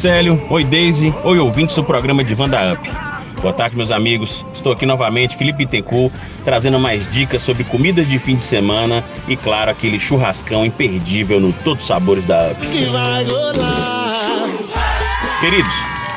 Célio. Oi, Daisy. Oi, ouvintes do programa de Vanda Up. Boa tarde, meus amigos. Estou aqui novamente, Felipe Tencourt, trazendo mais dicas sobre comidas de fim de semana e, claro, aquele churrascão imperdível no Todos Sabores da Up. Queridos,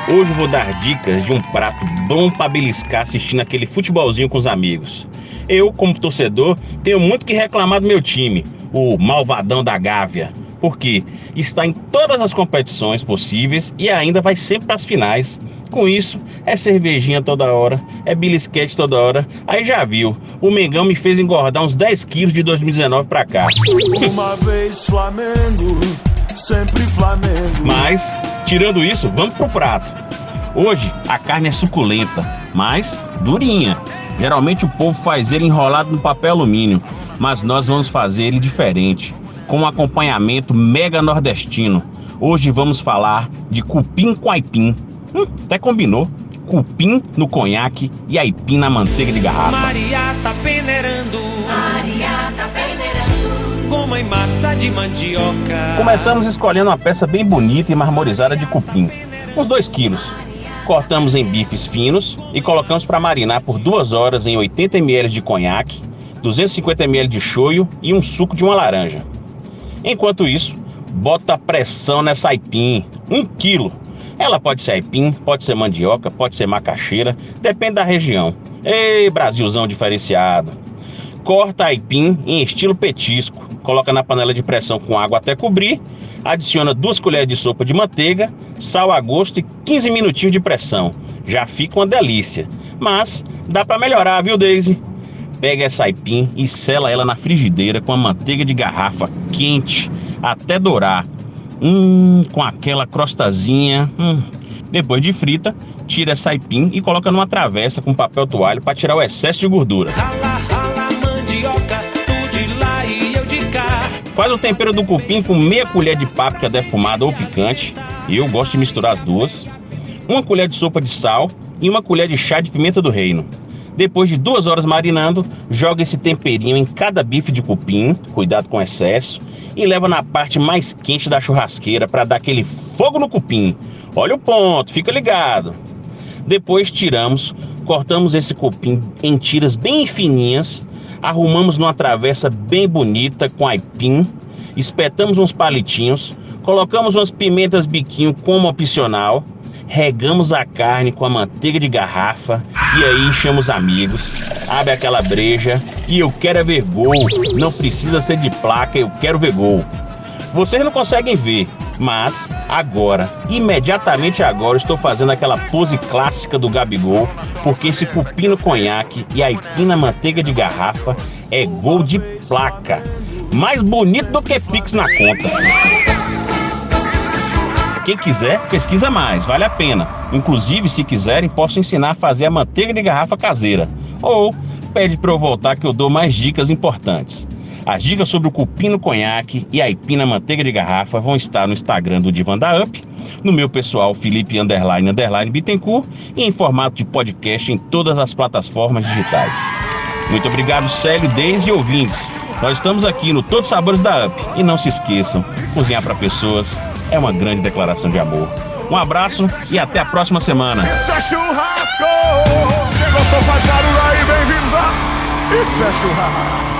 hoje vou dar dicas de um prato bom para beliscar assistindo aquele futebolzinho com os amigos. Eu, como torcedor, tenho muito que reclamar do meu time, o Malvadão da Gávea porque está em todas as competições possíveis e ainda vai sempre para as finais. Com isso, é cervejinha toda hora, é bilisquete toda hora. Aí já viu, o Mengão me fez engordar uns 10 quilos de 2019 para cá. Uma vez Flamengo, sempre Flamengo. Mas, tirando isso, vamos pro prato. Hoje a carne é suculenta, mas durinha. Geralmente o povo faz ele enrolado no papel alumínio, mas nós vamos fazer ele diferente com um acompanhamento mega nordestino. Hoje vamos falar de cupim com aipim. Hum, até combinou. Cupim no conhaque e aipim na manteiga de garrafa. Maria tá peneirando. Maria tá peneirando. Goma e massa de mandioca. Começamos escolhendo uma peça bem bonita e marmorizada de cupim. Uns 2 quilos. Cortamos em bifes finos e colocamos para marinar por duas horas em 80 ml de conhaque, 250 ml de shoyu e um suco de uma laranja. Enquanto isso, bota pressão nessa aipim, um quilo. Ela pode ser aipim, pode ser mandioca, pode ser macaxeira, depende da região. Ei, Brasilzão diferenciado. Corta aipim em estilo petisco, coloca na panela de pressão com água até cobrir, adiciona duas colheres de sopa de manteiga, sal a gosto e 15 minutinhos de pressão. Já fica uma delícia. Mas dá para melhorar, viu, Daisy? Pega essa aipim e sela ela na frigideira com a manteiga de garrafa quente até dourar. Hum, com aquela crostazinha. Hum. Depois de frita, tira essa aipim e coloca numa travessa com papel toalha para tirar o excesso de gordura. Faz o tempero do cupim com meia colher de páprica defumada ou picante. Eu gosto de misturar as duas. Uma colher de sopa de sal e uma colher de chá de pimenta do reino. Depois de duas horas marinando, joga esse temperinho em cada bife de cupim, cuidado com excesso, e leva na parte mais quente da churrasqueira para dar aquele fogo no cupim. Olha o ponto, fica ligado. Depois tiramos, cortamos esse cupim em tiras bem fininhas, arrumamos numa travessa bem bonita com aipim, espetamos uns palitinhos, colocamos umas pimentas biquinho como opcional, regamos a carne com a manteiga de garrafa e aí chamamos amigos, abre aquela breja e eu quero é ver gol. Não precisa ser de placa, eu quero ver gol. Vocês não conseguem ver, mas agora, imediatamente agora, estou fazendo aquela pose clássica do Gabigol, porque esse cupim no conhaque e a na manteiga de garrafa é gol de placa. Mais bonito do que Pix na conta. Quem quiser, pesquisa mais, vale a pena. Inclusive, se quiserem, posso ensinar a fazer a manteiga de garrafa caseira. Ou pede para eu voltar que eu dou mais dicas importantes. As dicas sobre o cupim no conhaque e a aipim manteiga de garrafa vão estar no Instagram do Divan da Up, no meu pessoal Felipe Underline Underline Bittencourt e em formato de podcast em todas as plataformas digitais. Muito obrigado, Célio, desde ouvintes. Nós estamos aqui no Todos Sabores da Up. E não se esqueçam, cozinhar para pessoas é uma grande declaração de amor. Um abraço e até a próxima semana. Isso é churrasco! Quem gostou faz barulho aí, bem-vindos a... Isso é churrasco!